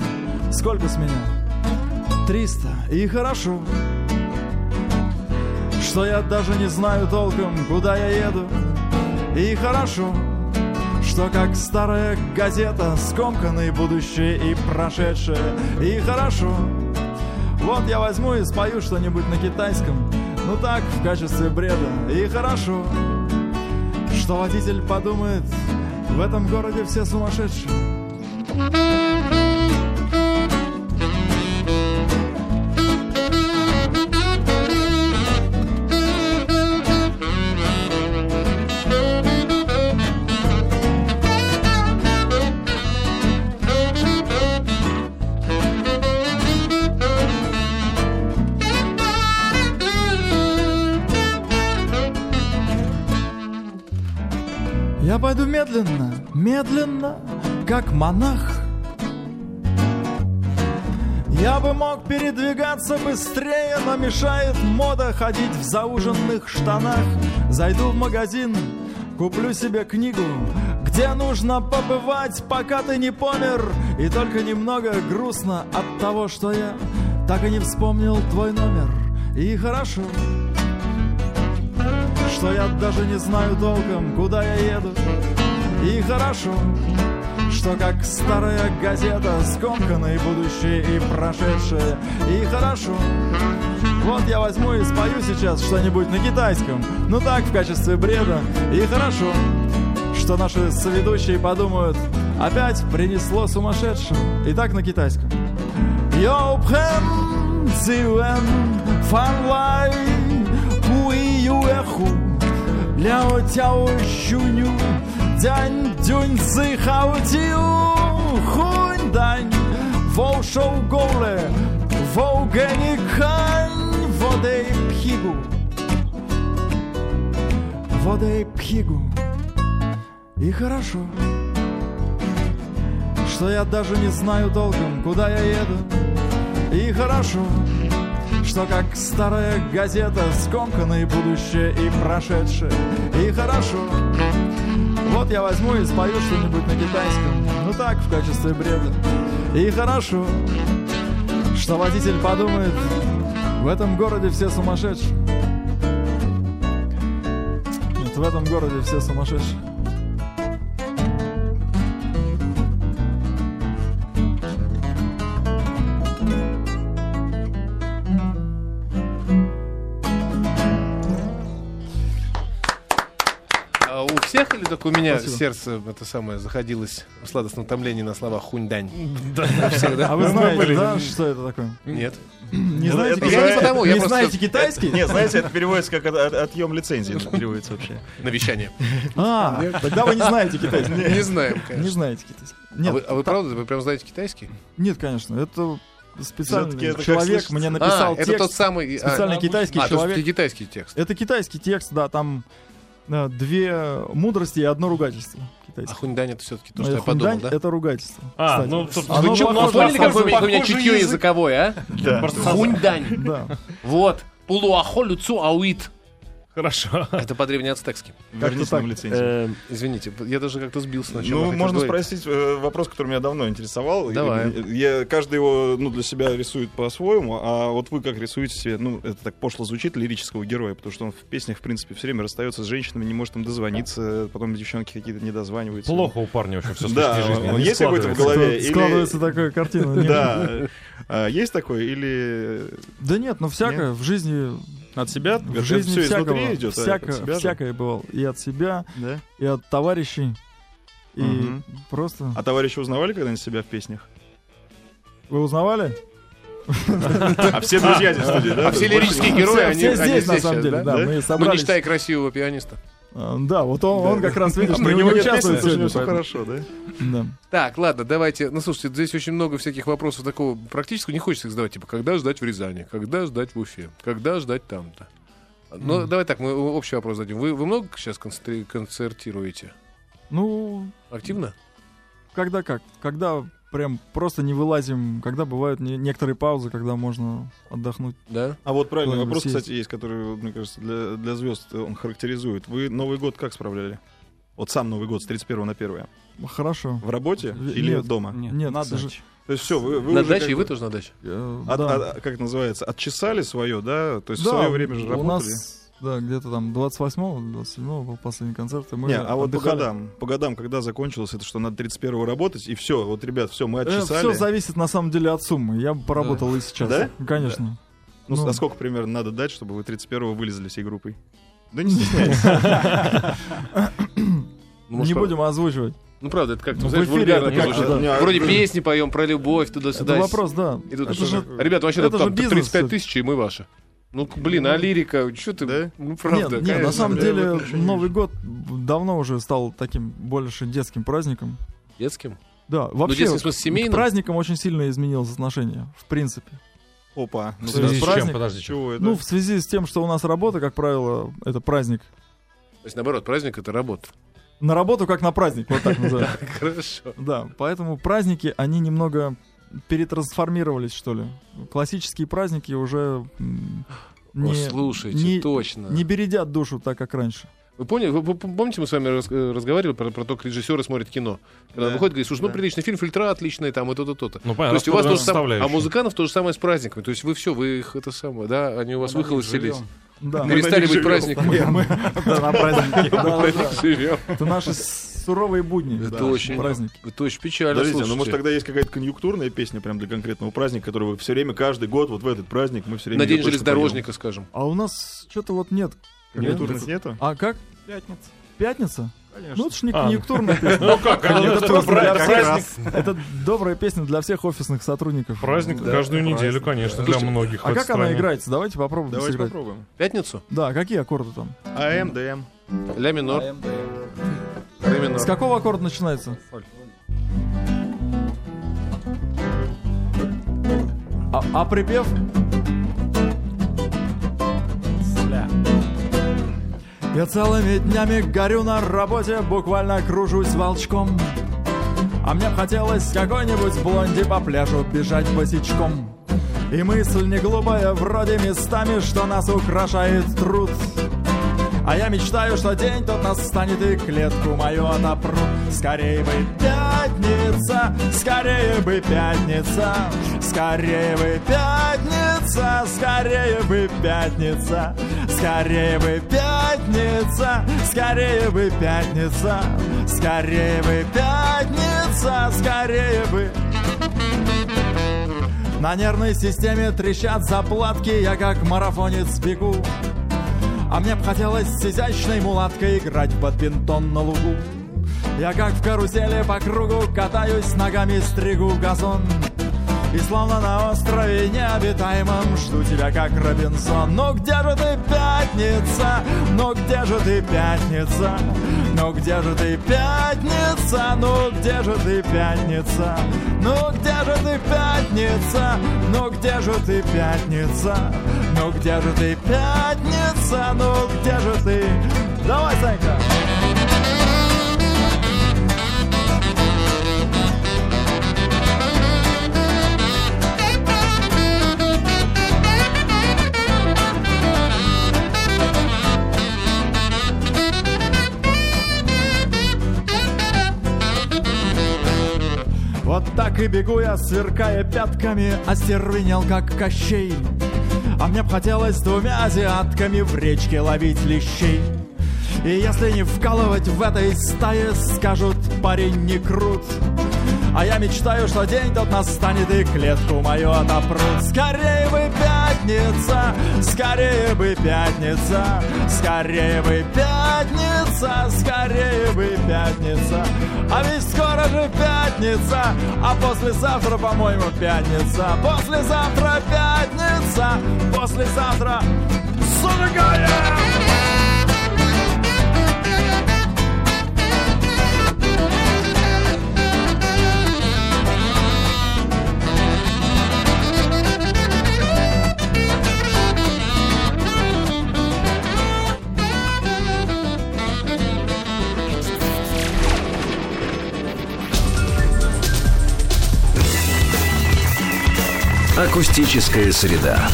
Speaker 4: Сколько с меня? Триста. И хорошо, что я даже не знаю толком, куда я еду. И хорошо, что как старая газета Скомканное будущее и прошедшее И хорошо Вот я возьму и спою что-нибудь на китайском Ну так, в качестве бреда И хорошо Что водитель подумает В этом городе все сумасшедшие медленно, как монах Я бы мог передвигаться быстрее, но мешает мода ходить в зауженных штанах. Зайду в магазин, куплю себе книгу, где нужно побывать, пока ты не помер. И только немного грустно от того, что я так и не вспомнил твой номер. И хорошо, что я даже не знаю толком, куда я еду. И хорошо, что как старая газета скомканное будущее и прошедшее. И хорошо, вот я возьму и спою сейчас что-нибудь на китайском, ну так, в качестве бреда. И хорошо, что наши соведущие подумают, опять принесло сумасшедшего. И так на китайском. Yo prem zuen fan lai hui yu эху ляо тяо щуню дянь дюнь ци хао тиу хунь дань воу шоу голе воу гэни кань водей пхигу водей пхигу и хорошо что я даже не знаю толком, куда я еду. И хорошо, что как старая газета скомканное будущее и прошедшее. И хорошо, вот я возьму и спою что-нибудь на китайском, ну так, в качестве бреда. И хорошо, что водитель подумает, в этом городе все сумасшедшие. Нет, в этом городе все сумасшедшие.
Speaker 2: Только у меня
Speaker 4: Спасибо.
Speaker 2: сердце это самое заходилось в сладостном томлении на слова хунь-дань?
Speaker 4: А вы знаете, да, что это такое?
Speaker 2: Нет.
Speaker 4: Не
Speaker 6: Ну,
Speaker 4: знаете,
Speaker 6: это
Speaker 2: Я не потому, я
Speaker 4: не
Speaker 2: просто
Speaker 4: знаете китайский?
Speaker 6: Не, знаете, это переводится как от- от- отъем лицензии. это переводится вообще.
Speaker 2: навещание.
Speaker 4: А, тогда вы не знаете китайский.
Speaker 2: Не знаем,
Speaker 4: Не
Speaker 2: конечно.
Speaker 4: знаете китайский.
Speaker 2: А
Speaker 4: Нет,
Speaker 2: вы, а вы
Speaker 4: та-
Speaker 2: правда, вы прям знаете китайский?
Speaker 4: Нет, конечно, это специальный
Speaker 6: это как
Speaker 4: человек мне
Speaker 2: А,
Speaker 4: написал
Speaker 2: это
Speaker 4: текст.
Speaker 2: тот самый... а,
Speaker 4: Специальный
Speaker 2: а,
Speaker 4: китайский
Speaker 2: а,
Speaker 4: человек.
Speaker 2: китайский текст.
Speaker 4: Это китайский текст, да, там две мудрости и одно ругательство.
Speaker 2: А
Speaker 4: Китайский.
Speaker 2: хунь-дань это все-таки то,
Speaker 4: Но
Speaker 2: что я подумал, да?
Speaker 4: Это ругательство.
Speaker 3: А,
Speaker 4: кстати.
Speaker 3: ну, собственно,
Speaker 4: Оно
Speaker 3: вы
Speaker 4: похоже
Speaker 3: ну, поняли, какой у меня чутье
Speaker 2: языковое, а?
Speaker 6: Да.
Speaker 2: Хунь-дань.
Speaker 4: Да.
Speaker 2: Вот. Пулуахо люцу ауит.
Speaker 3: Хорошо.
Speaker 2: Это по-древнеацтекски.
Speaker 6: Верните
Speaker 4: так.
Speaker 6: нам лицензию.
Speaker 3: Э,
Speaker 2: Извините, я даже как-то сбился сначала.
Speaker 6: Ну, можно спросить э, вопрос, который меня давно интересовал.
Speaker 2: Давай.
Speaker 6: Я, каждый его ну, для себя рисует по-своему, а вот вы как рисуете себе, ну, это так пошло звучит, лирического героя, потому что он в песнях, в принципе, все время расстается с женщинами, не может им дозвониться, потом девчонки какие-то не дозваниваются.
Speaker 3: Плохо у парня вообще все с
Speaker 6: Да,
Speaker 3: не
Speaker 6: есть какой-то в голове?
Speaker 4: Складывается такая картина. нет.
Speaker 6: Да. А, Есть такое? Или
Speaker 4: Да нет, ну всякое в жизни,
Speaker 6: от себя?
Speaker 4: в жизни
Speaker 6: все
Speaker 4: всякого,
Speaker 6: изнутри идет? а
Speaker 4: всяко-
Speaker 6: от себя
Speaker 4: всякое бывало. И от себя,
Speaker 6: Да?
Speaker 4: и от товарищей, и
Speaker 6: Мгм.
Speaker 4: просто...
Speaker 6: А товарищи узнавали когда-нибудь себя в песнях?
Speaker 4: Вы узнавали?
Speaker 6: А все друзья здесь в студии, да?
Speaker 2: А все лирические герои, они,
Speaker 4: здесь, на самом деле,
Speaker 2: да?
Speaker 4: Мы
Speaker 2: Ну, не
Speaker 4: собрались.
Speaker 2: считая красивого пианиста.
Speaker 4: А, Да, вот он, он как раз, видишь, не участвует сегодня.
Speaker 6: все хорошо, да?
Speaker 4: Да.
Speaker 2: Так, ладно, давайте. Ну, слушайте, здесь очень много всяких вопросов такого практического. Не хочется их задавать. Типа, когда ждать в Рязани? Когда ждать в Уфе? Когда ждать там-то? Ну, давай так, мы общий вопрос дадим. Вы, вы много сейчас концертируете?
Speaker 4: Ну,
Speaker 2: Активно?
Speaker 4: когда как? Когда прям просто не вылазим, когда бывают не- некоторые паузы, когда можно отдохнуть.
Speaker 2: Да?
Speaker 6: А вот правильный вопрос,
Speaker 4: съездить.
Speaker 6: кстати, есть, который, мне кажется, для, для звезд он характеризует. Вы Новый год как справляли? Вот сам Новый год с 31 на 1.
Speaker 4: Хорошо.
Speaker 6: В работе
Speaker 4: В-
Speaker 6: или
Speaker 4: нет.
Speaker 6: дома?
Speaker 4: Нет,
Speaker 5: на
Speaker 4: к сожалению.
Speaker 5: даче.
Speaker 6: То есть все, вы, вы
Speaker 2: на
Speaker 6: уже
Speaker 2: даче, и вы тоже на даче?
Speaker 4: Э,
Speaker 6: от-
Speaker 4: да.
Speaker 6: от- как называется, отчесали свое, да? То есть в
Speaker 4: Да,
Speaker 6: свое время же
Speaker 4: у
Speaker 6: работали.
Speaker 4: нас, да, где-то там 28-го, 27-го был последний концерт, и мы
Speaker 6: Не, а вот по годам, по годам, когда закончилось это, что надо 31 работать, и все, вот, ребят, все, мы
Speaker 4: все
Speaker 6: отчесали.
Speaker 4: зависит на самом деле от суммы. Я бы поработал и сейчас.
Speaker 6: Да?
Speaker 4: Конечно.
Speaker 6: Ну,
Speaker 4: Ну.
Speaker 6: а сколько примерно надо дать, чтобы вы 31 вылезли всей группой? Да не стесняйтесь.
Speaker 2: Ну,
Speaker 4: не будем озвучивать.
Speaker 2: Ну, правда, это как-то,
Speaker 4: Ну, в
Speaker 2: знаешь,
Speaker 4: эфире
Speaker 2: вульгарно
Speaker 4: это как-то,
Speaker 2: звучит.
Speaker 6: да.
Speaker 2: Вроде песни поем про любовь, туда-сюда.
Speaker 4: Это вопрос, да.
Speaker 2: И тут
Speaker 4: это же...
Speaker 2: Ребята, вообще
Speaker 4: это
Speaker 2: там
Speaker 4: бизнес
Speaker 2: 35
Speaker 4: всё-таки.
Speaker 2: тысяч, и мы ваши. Ну, блин, а лирика, что ты?
Speaker 6: Да?
Speaker 2: Ну, правда.
Speaker 4: Нет, нет, на самом
Speaker 6: в
Speaker 4: деле Новый год давно уже стал таким больше детским праздником.
Speaker 2: Детским?
Speaker 4: Да,
Speaker 2: Ну,
Speaker 4: вообще
Speaker 2: детским, в смысле,
Speaker 4: к
Speaker 2: семейным?
Speaker 4: праздникам очень сильно изменилось отношение, в принципе.
Speaker 6: Опа. Ну,
Speaker 3: В связи с чем?
Speaker 4: праздник-
Speaker 3: Подождите.
Speaker 6: чего это?
Speaker 4: Ну, в связи с тем, что у нас работа, как правило, это праздник.
Speaker 2: То есть, наоборот, праздник — это работа.
Speaker 4: На работу как на праздник, вот так называем.
Speaker 2: Хорошо.
Speaker 4: Да, поэтому праздники, они немного перетрансформировались, что ли. Классические праздники уже не,
Speaker 2: О, слушайте,
Speaker 4: не-
Speaker 2: точно.
Speaker 4: не бередят душу так, как раньше.
Speaker 2: Вы, поняли, вы, вы помните, мы с вами раз- э, разговаривали про, про то, как режиссеры смотрят кино? Когда
Speaker 6: Да.
Speaker 2: выходит, говорит, слушай, ну
Speaker 6: Да.
Speaker 2: приличный фильм, фильтра отличные, там, и то-то, то-то.
Speaker 3: Ну,
Speaker 2: То
Speaker 3: понятно,
Speaker 2: есть у вас то же самое, а музыкантов то же самое с праздниками. То есть вы все, вы их это самое, да, они у вас
Speaker 5: них
Speaker 2: выхолостились.
Speaker 4: Да,
Speaker 2: Перестали быть праздниками.
Speaker 4: мы- мы- да, на праздники. Да, да, да. Это наши суровые будни.
Speaker 2: Это
Speaker 4: Да,
Speaker 2: очень-
Speaker 4: праздники.
Speaker 2: Это очень печально,
Speaker 6: Подождите, ну может тогда есть какая-то конъюнктурная песня прям для конкретного праздника, который вы все время, каждый год, вот в этот праздник мы все время...
Speaker 2: На день железнодорожника, скажем.
Speaker 4: А у нас что-то вот нет.
Speaker 6: поем. Конъюнктурность нету?
Speaker 4: А как?
Speaker 5: Пятница.
Speaker 4: Пятница?
Speaker 5: Конечно.
Speaker 4: Ну, это ж не
Speaker 3: А.
Speaker 4: конъюнктурная песня.
Speaker 3: Ну как,
Speaker 4: Это
Speaker 3: это
Speaker 4: просто
Speaker 3: праздник, праздник,
Speaker 4: Это добрая песня для всех офисных сотрудников.
Speaker 3: праздник
Speaker 2: Да,
Speaker 3: каждую
Speaker 6: праздник,
Speaker 3: неделю,
Speaker 6: да.
Speaker 3: конечно, для многих.
Speaker 4: А как она играется? Давайте попробуем
Speaker 6: Давайте
Speaker 4: сыграть.
Speaker 6: попробуем.
Speaker 2: Пятницу,
Speaker 4: Да, какие аккорды там?
Speaker 6: АМ, Dm.
Speaker 2: ля минор,
Speaker 5: Am, Dm.
Speaker 2: Ре минор.
Speaker 4: С какого аккорда начинается? А, а припев? Я целыми днями горю на работе, буквально кружусь волчком. А мне б хотелось какой-нибудь блонди по пляжу бежать босичком. И мысль не глупая, вроде местами, что нас украшает труд. А я мечтаю, что день тот настанет и клетку мою отопрут. Скорее бы пятница, скорее бы пятница, скорее бы пятница, скорее бы пятница, скорее бы пятница, скорее бы пятница, скорее бы пятница, скорее бы на нервной системе трещат заплатки, я как марафонец бегу. А мне б хотелось с изящной мулаткой играть в бадминтон на лугу. Я как в карусели по кругу катаюсь, ногами стригу газон. И словно на острове необитаемом Жду тебя как Робинсон Ну где же ты, пятница? Ну где же ты, пятница? Ну где же ты, пятница? Ну где же ты, пятница? Ну где же ты, пятница? Ну где же ты, пятница? Ну где же ты, пятница? Ну где же ты? Давай, Санька! Вот так и бегу я, сверкая пятками, остервенел, как Кощей. А мне б хотелось двумя азиатками в речке ловить лещей. И если не вкалывать в этой стае, скажут, парень не крут. А я мечтаю, что день тот настанет и клетку мою отопрут. Скорее бы пятница, скорее бы пятница, скорее бы пятница, скорее бы пятница. А скоро же пятница, а послезавтра, по-моему, пятница. Послезавтра пятница, послезавтра зажигаем!
Speaker 1: Акустическая среда.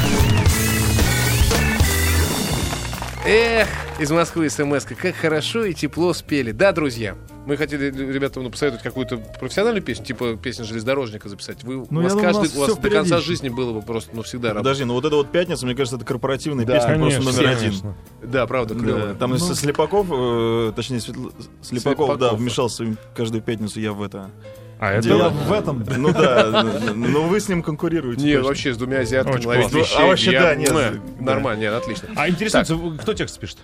Speaker 2: Эх, из Москвы смс как хорошо и тепло спели. Да, друзья, мы хотели ребятам ну, посоветовать какую-то профессиональную песню, типа песню железнодорожника записать. Вы,
Speaker 4: Ну,
Speaker 2: у
Speaker 4: я
Speaker 2: вас,
Speaker 4: думаю, у
Speaker 2: каждый,
Speaker 4: нас
Speaker 2: у вас до конца жизни было бы просто, ну, всегда работать.
Speaker 6: Подожди, ну вот эта вот пятница, мне кажется, это корпоративная
Speaker 2: Да,
Speaker 6: песня просто
Speaker 3: Конечно,
Speaker 6: номер один.
Speaker 3: конечно.
Speaker 2: Да, правда, клево.
Speaker 6: Да, там если Слепаков, э, точнее, Светл- Слепаков, да,
Speaker 2: Слепаков.
Speaker 6: вмешался каждую пятницу я в это.
Speaker 3: А это...
Speaker 6: Дело-
Speaker 4: в этом.
Speaker 6: Ну да, но вы с ним конкурируете.
Speaker 2: Не,
Speaker 6: точно.
Speaker 2: вообще с двумя азиатками
Speaker 3: Очень
Speaker 2: ловить
Speaker 3: классно.
Speaker 2: вещей.
Speaker 6: А вообще,
Speaker 2: я-
Speaker 6: да, нет, да.
Speaker 2: Нормально, нет, отлично.
Speaker 3: А интересуется, вы- кто текст пишет?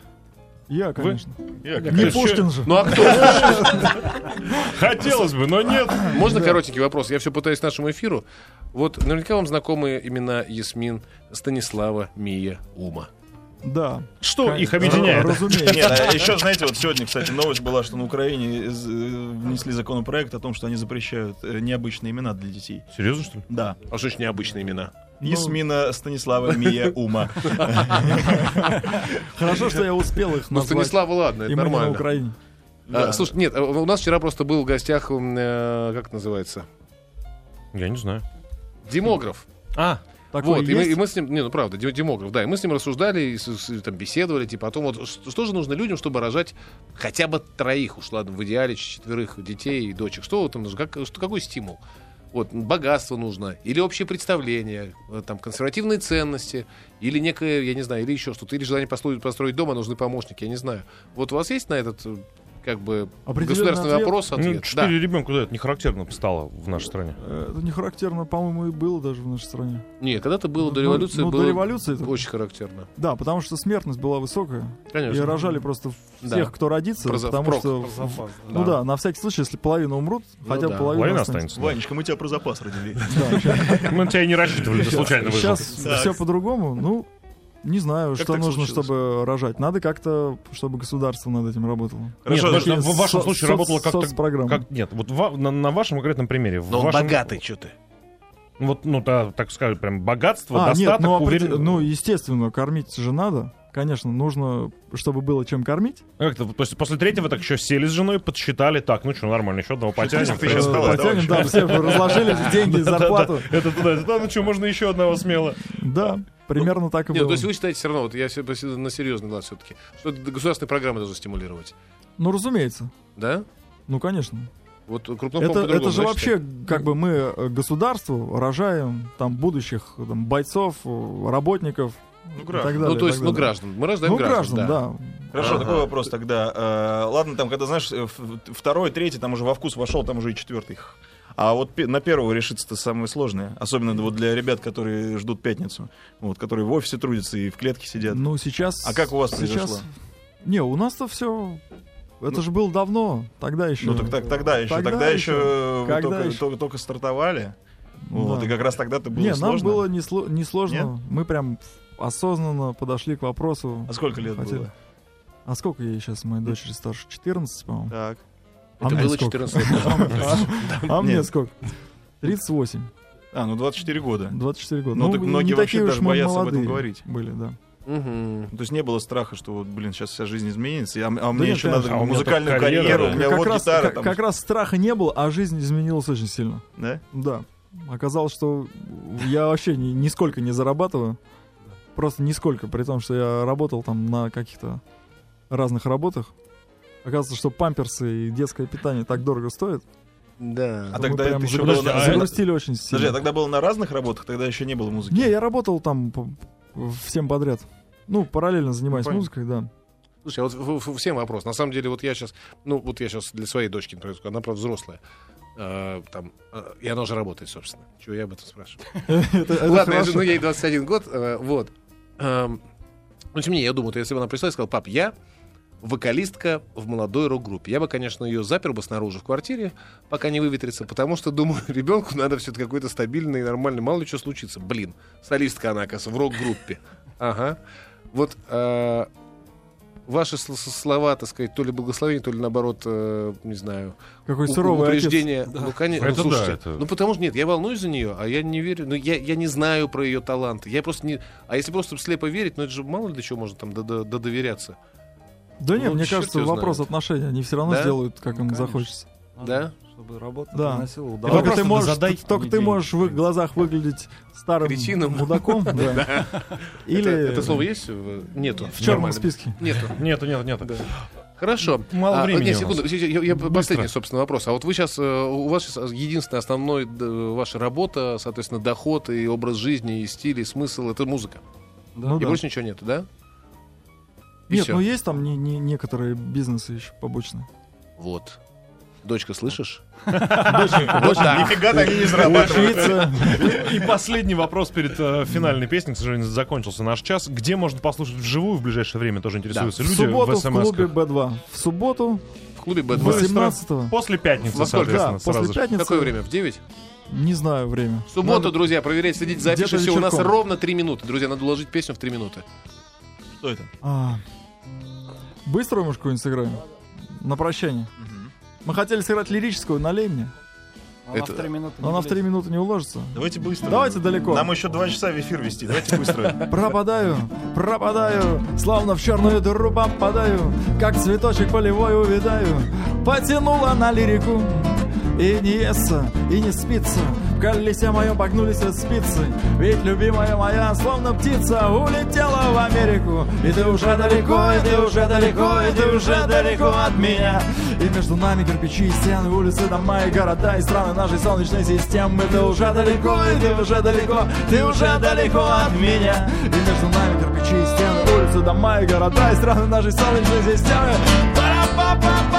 Speaker 4: Я, конечно.
Speaker 6: Я как
Speaker 4: Не Пушкин же.
Speaker 2: Ну а кто?
Speaker 3: Хотелось бы, но нет.
Speaker 2: Можно коротенький вопрос? Я все пытаюсь нашему эфиру. Вот наверняка вам знакомы имена Ясмин, Станислава, Мия, Ума.
Speaker 4: Да.
Speaker 3: Что их объединяет?
Speaker 4: Разумеется.
Speaker 6: Нет, а еще, знаете, вот сегодня, кстати, новость была, что на Украине э, внесли законопроект о том, что они запрещают э, необычные имена для детей.
Speaker 3: Серьезно, что ли?
Speaker 6: Да.
Speaker 2: А что ж необычные имена?
Speaker 6: Ясмина, Станислава, Мия, Ума.
Speaker 4: Хорошо, что я успел их
Speaker 2: Ну,
Speaker 4: назвать.
Speaker 2: Станислава, ладно, это нормально.
Speaker 4: Украине.
Speaker 2: А, слушай, нет, а у нас вчера просто был в гостях, э, как называется?
Speaker 3: Я не знаю.
Speaker 2: демограф.
Speaker 3: А,
Speaker 4: Такое
Speaker 2: вот, и мы,
Speaker 4: есть?
Speaker 2: и мы с ним, не, ну правда, де- демограф, да, и мы с ним рассуждали, и с- с- там беседовали, типа о том, вот, что, что же нужно людям, чтобы рожать хотя бы троих, уж ладно, в идеале четверых детей и дочек, что им нужно, как, что, какой стимул? Вот, богатство нужно, или общее представление, э, там, консервативные ценности, или некое, я не знаю, или еще что-то, или желание построить, построить дом, а нужны помощники, я не знаю. Вот у вас есть на этот, э, как бы, государственный
Speaker 4: ответ?
Speaker 2: вопрос,
Speaker 3: ну,
Speaker 2: ответ? Да.
Speaker 3: четыре ребенка, да, это не характерно стало в нашей стране.
Speaker 4: Э, Это не характерно, по-моему, и было даже в нашей стране.
Speaker 2: Нет, когда-то было до
Speaker 4: Ну,
Speaker 2: революции,
Speaker 4: ну, до
Speaker 2: было
Speaker 4: революции это-
Speaker 2: очень характерно.
Speaker 4: Да, потому что смертность была высокая.
Speaker 2: Конечно.
Speaker 4: И рожали просто
Speaker 2: Да.
Speaker 4: всех, кто родится,
Speaker 2: Про за-
Speaker 4: потому
Speaker 2: впрок.
Speaker 4: что...
Speaker 5: Про запас,
Speaker 4: Ну да, на всякий случай, если половина умрут,
Speaker 2: Ну
Speaker 4: хотя бы
Speaker 2: да.
Speaker 4: половина,
Speaker 3: Половина
Speaker 4: останется.
Speaker 3: останется.
Speaker 6: Ванечка, мы тебя про запас родили.
Speaker 3: Мы на тебя и не рассчитывали, ты случайно выжил.
Speaker 4: Сейчас все по-другому. Ну, не знаю,
Speaker 6: Как
Speaker 4: что нужно,
Speaker 6: случилось?
Speaker 4: чтобы рожать. Надо как-то, чтобы государство над этим работало.
Speaker 3: Нет,
Speaker 6: Хорошо,
Speaker 3: подожди,
Speaker 4: Через
Speaker 3: в вашем
Speaker 4: со-
Speaker 3: случае
Speaker 4: соц-
Speaker 3: работало как-то...
Speaker 4: соцпрограмма.
Speaker 3: Как, нет, вот ва- на, на вашем конкретном примере. в
Speaker 2: Но он
Speaker 3: вашем-
Speaker 2: богатый, что ты.
Speaker 3: Вот, ну, да, так сказать, прям богатство,
Speaker 4: А, нет,
Speaker 3: достаток,
Speaker 4: ну, определ-
Speaker 3: уверен-
Speaker 4: ну, естественно, кормить же надо. Конечно, нужно, чтобы было чем кормить.
Speaker 3: Как-то, то есть после третьего так еще сели с женой, подсчитали, так, ну что, нормально, еще одного потянем.
Speaker 4: Потянем, да, все разложили деньги, зарплату.
Speaker 3: Это туда, это туда, ну что, можно еще одного смело.
Speaker 4: Да, примерно так и
Speaker 2: Нет, то
Speaker 4: было.
Speaker 2: есть вы считаете все равно, вот я на серьезный глаз все-таки, что это государственные программы должны стимулировать.
Speaker 4: Ну, разумеется.
Speaker 2: Да?
Speaker 4: Ну, конечно.
Speaker 2: Вот крупным
Speaker 4: Это, это же
Speaker 2: да,
Speaker 4: вообще, как бы мы э, государству рожаем там будущих там, бойцов, э, работников
Speaker 6: Ну,
Speaker 4: и
Speaker 6: граждан.
Speaker 4: далее.
Speaker 2: Ну, то
Speaker 4: и
Speaker 2: есть, ну, граждан. Мы рождаем
Speaker 4: Ну,
Speaker 2: граждан,
Speaker 4: граждан,
Speaker 2: да.
Speaker 4: да.
Speaker 6: Хорошо,
Speaker 2: Ага.
Speaker 6: такой вопрос тогда. Э, ладно, там, когда, знаешь, э, второй, третий, там уже во вкус вошел, там уже и четвертый. А вот на первого решиться-то самое сложное. Особенно вот для ребят, которые ждут пятницу. Вот, которые в офисе трудятся и в клетке сидят.
Speaker 4: Ну, сейчас...
Speaker 6: А как у вас
Speaker 4: сейчас...
Speaker 6: произошло?
Speaker 4: Не, у нас-то все... Это же было давно, тогда еще.
Speaker 6: Ну, так, так- тогда еще,
Speaker 4: Тогда
Speaker 6: тогда,
Speaker 4: еще.
Speaker 6: еще,
Speaker 4: Когда
Speaker 6: только,
Speaker 4: еще?
Speaker 6: только- только стартовали. Вот,
Speaker 4: Да.
Speaker 6: и как раз тогда-то было
Speaker 4: Не,
Speaker 6: сложно.
Speaker 4: нам было не, сло- не сложно. Мы прям осознанно подошли к вопросу.
Speaker 6: А сколько лет
Speaker 4: Хотели.
Speaker 6: было?
Speaker 4: А сколько ей сейчас, моей дочери старше? 14, по-моему.
Speaker 6: Так.
Speaker 4: А
Speaker 2: Это
Speaker 4: мне
Speaker 2: было
Speaker 4: сколько?
Speaker 2: 14 лет назад.
Speaker 4: А мне сколько? 38,
Speaker 6: А, ну 24 года.
Speaker 4: 24 года.
Speaker 6: Ну, так многие вообще даже боятся об этом говорить.
Speaker 4: Были, да.
Speaker 2: Мгм.
Speaker 6: То есть не было страха, что вот, блин, сейчас вся жизнь изменится, а, а мне
Speaker 4: нет,
Speaker 6: еще надо
Speaker 3: А
Speaker 6: музыкальную карьеру,
Speaker 3: да.
Speaker 6: у меня
Speaker 4: как,
Speaker 6: вот
Speaker 4: раз,
Speaker 6: гитара
Speaker 4: как,
Speaker 6: там.
Speaker 4: как раз страха не было, а жизнь изменилась очень сильно.
Speaker 6: Да?
Speaker 4: Да. Оказалось, что я вообще ни, нисколько не зарабатываю. Просто нисколько, при том, что я работал там на каких-то разных работах. Оказывается, что памперсы и детское питание так дорого стоят.
Speaker 2: Да.
Speaker 6: А тогда это еще
Speaker 4: загрузили,
Speaker 6: было на-
Speaker 4: загрустили очень сильно.
Speaker 6: Подожди, а тогда было на разных работах, тогда еще не было музыки.
Speaker 4: Не, я работал там всем подряд. Ну, параллельно занимаюсь
Speaker 6: понятно.
Speaker 4: музыкой, да.
Speaker 2: Слушай, а вот всем вопрос. На самом деле, вот я сейчас, ну, вот я сейчас для своей дочки, например, она, правда, взрослая. А, там, а, и она уже работает, собственно. Чего я об этом спрашиваю? Ладно, я ну, ей 21 год, э, вот. Эм, Ну, тем не менее, я думаю, то если бы она пришла и сказала, пап, я вокалистка в молодой рок-группе. Я бы, конечно, ее запер бы снаружи в квартире, пока не выветрится, потому что, думаю, ребенку надо все-таки какой-то стабильный и нормальный, мало ли что случится. Блин, солистка она, оказывается, в рок-группе. Ага. Вот э, ваши слова, так сказать, то ли благословение, то ли наоборот, э, не знаю,
Speaker 4: Какой
Speaker 2: у-
Speaker 4: суровый отец.
Speaker 2: упреждение. Ну, конечно,
Speaker 3: Это
Speaker 2: ну,
Speaker 3: да,
Speaker 2: слушайте,
Speaker 3: это-
Speaker 2: ну потому что нет, я волнуюсь за нее, а я не верю, ну я, я не знаю про ее таланты, я просто не, а если просто слепо верить, ну это же мало ли до чего можно там до- до- додоверяться,
Speaker 4: Да нет,
Speaker 2: Ну,
Speaker 4: мне кажется, вопрос
Speaker 2: знает.
Speaker 4: отношений. Они все равно
Speaker 2: Да?
Speaker 4: сделают, как им
Speaker 5: конечно.
Speaker 4: захочется.
Speaker 2: да?
Speaker 5: Чтобы работа
Speaker 4: Да.
Speaker 5: приносила
Speaker 3: вопрос
Speaker 4: Только
Speaker 5: удовольствие.
Speaker 4: ты можешь,
Speaker 3: задать,
Speaker 4: только ты можешь в их глазах выглядеть старым
Speaker 2: Кретином.
Speaker 4: мудаком. да. Или
Speaker 2: Это, это слово есть? Нету.
Speaker 4: в черном списке.
Speaker 2: Нету.
Speaker 3: Нету, нет, нет.
Speaker 2: Хорошо.
Speaker 3: Мало
Speaker 2: А,
Speaker 3: времени
Speaker 2: нет,
Speaker 3: у нас.
Speaker 2: секунду, я, я-
Speaker 3: Быстро.
Speaker 2: последний, собственно, вопрос. А вот вы сейчас, у вас сейчас единственная основной д- ваша работа, соответственно, доход и образ жизни, и стиль, и смысл — это музыка.
Speaker 4: Ну
Speaker 2: и
Speaker 4: да.
Speaker 2: больше ничего нет, да? И
Speaker 4: Нет,
Speaker 2: всё.
Speaker 4: ну есть там не- не- некоторые бизнесы еще побочные.
Speaker 2: Вот. Дочка, слышишь?
Speaker 6: Нифига они не зарабатывают.
Speaker 4: Учиться.
Speaker 3: И последний вопрос перед э, финальной песней. К сожалению, закончился наш час. Где можно послушать вживую в ближайшее время? Тоже интересуются люди в
Speaker 4: в клубе
Speaker 3: смс
Speaker 4: B2. В субботу
Speaker 2: В клубе Б2.
Speaker 3: Быстро.
Speaker 4: 18
Speaker 3: После пятницы,
Speaker 2: Во сколько?
Speaker 3: соответственно,
Speaker 4: Да, после
Speaker 3: же.
Speaker 4: пятницы.
Speaker 2: Какое время? В 9?
Speaker 4: Не знаю время.
Speaker 2: В субботу,
Speaker 4: Надо-
Speaker 2: друзья, проверяйте, следите за Все, у нас ровно 3 минуты. Друзья, надо уложить песню в 3 минуты.
Speaker 6: Что это?
Speaker 4: А, Быструю мы какую-нибудь сыграем? На прощание. Мы хотели сыграть лирическую, налей мне.
Speaker 5: Она в
Speaker 2: Это-
Speaker 5: три минуты
Speaker 4: Но она в три минуты не уложится.
Speaker 6: Давайте быстро.
Speaker 4: Давайте далеко.
Speaker 6: Нам еще два часа в эфир вести. Давайте быстро.
Speaker 4: Пропадаю, пропадаю, словно в черную дыру попадаю, как цветочек полевой увядаю. Потянула на лирику, и не естся, и не спится. В колесе моем погнулись от спицы. Ведь любимая моя, словно птица Улетела в Америку. И ты уже далеко, и ты уже далеко И ты уже далеко от меня. И между нами кирпичи и стены Улицы, дома и города И страны нашей солнечной системы. Ты уже далеко, и ты уже далеко Ты уже далеко от меня. И между нами кирпичи и стены Улицы, дома и города И страны нашей солнечной системы. Пара-па-па-па.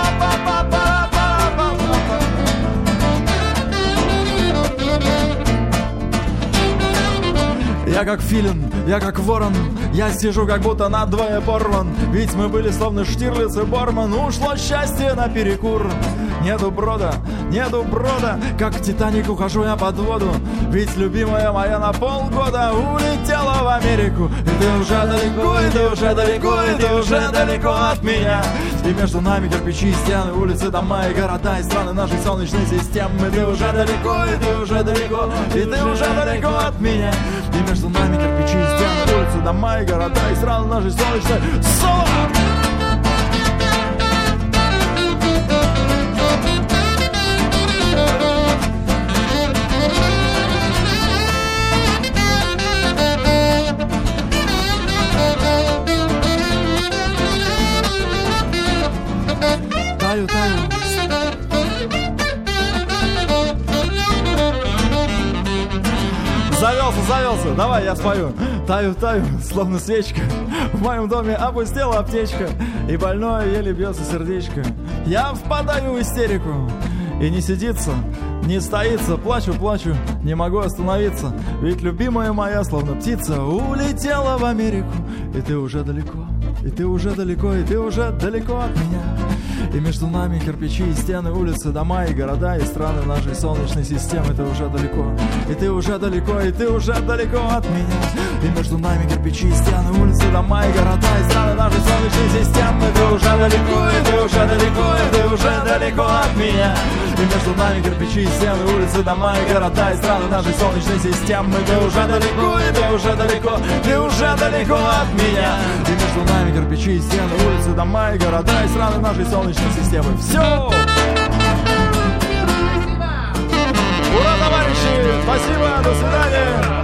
Speaker 4: Я как филин, я как ворон Я сижу как будто надвое порван. Ведь мы были словно Штирлиц и Борман Ушло счастье на перекур. Нету брода, нету брода Как Титаник ухожу я под воду. Ведь любимая моя на полгода Улетела в Америку. И ты уже далеко, и ты уже далеко И ты уже далеко от меня. И между нами кирпичи и стены Улицы, дома и города И страны нашей солнечной системы. И ты уже далеко, и ты уже далеко И ты уже далеко от меня И между нами кирпичи и стены Улицы, дома и города И страны нашей солнечной Соло! Завелся, давай я спою. Таю, таю, словно свечка. В моем доме опустела аптечка. И больное еле бьется сердечко. Я впадаю в истерику. И не сидится, не стоится. Плачу, плачу, не могу остановиться. Ведь любимая моя, словно птица Улетела в Америку. И ты уже далеко и ты уже далеко, и ты уже далеко от меня И между нами кирпичи и стены, улицы, дома и города И страны нашей солнечной системы. Ты уже далеко, и ты уже далеко, и ты уже далеко от меня. И между нами кирпичи и стены, улицы, дома и города И страны нашей солнечной системы. Ты уже далеко, и ты уже далеко, и ты уже далеко от меня И между нами кирпичи стены, улицы, дома и города И страны нашей солнечной системы Ты уже далеко, и ты уже далеко, ты уже далеко от меня И между нами кирпичи стены, улицы, дома и города И страны нашей солнечной системы Все! Ура, товарищи! Спасибо, до свидания!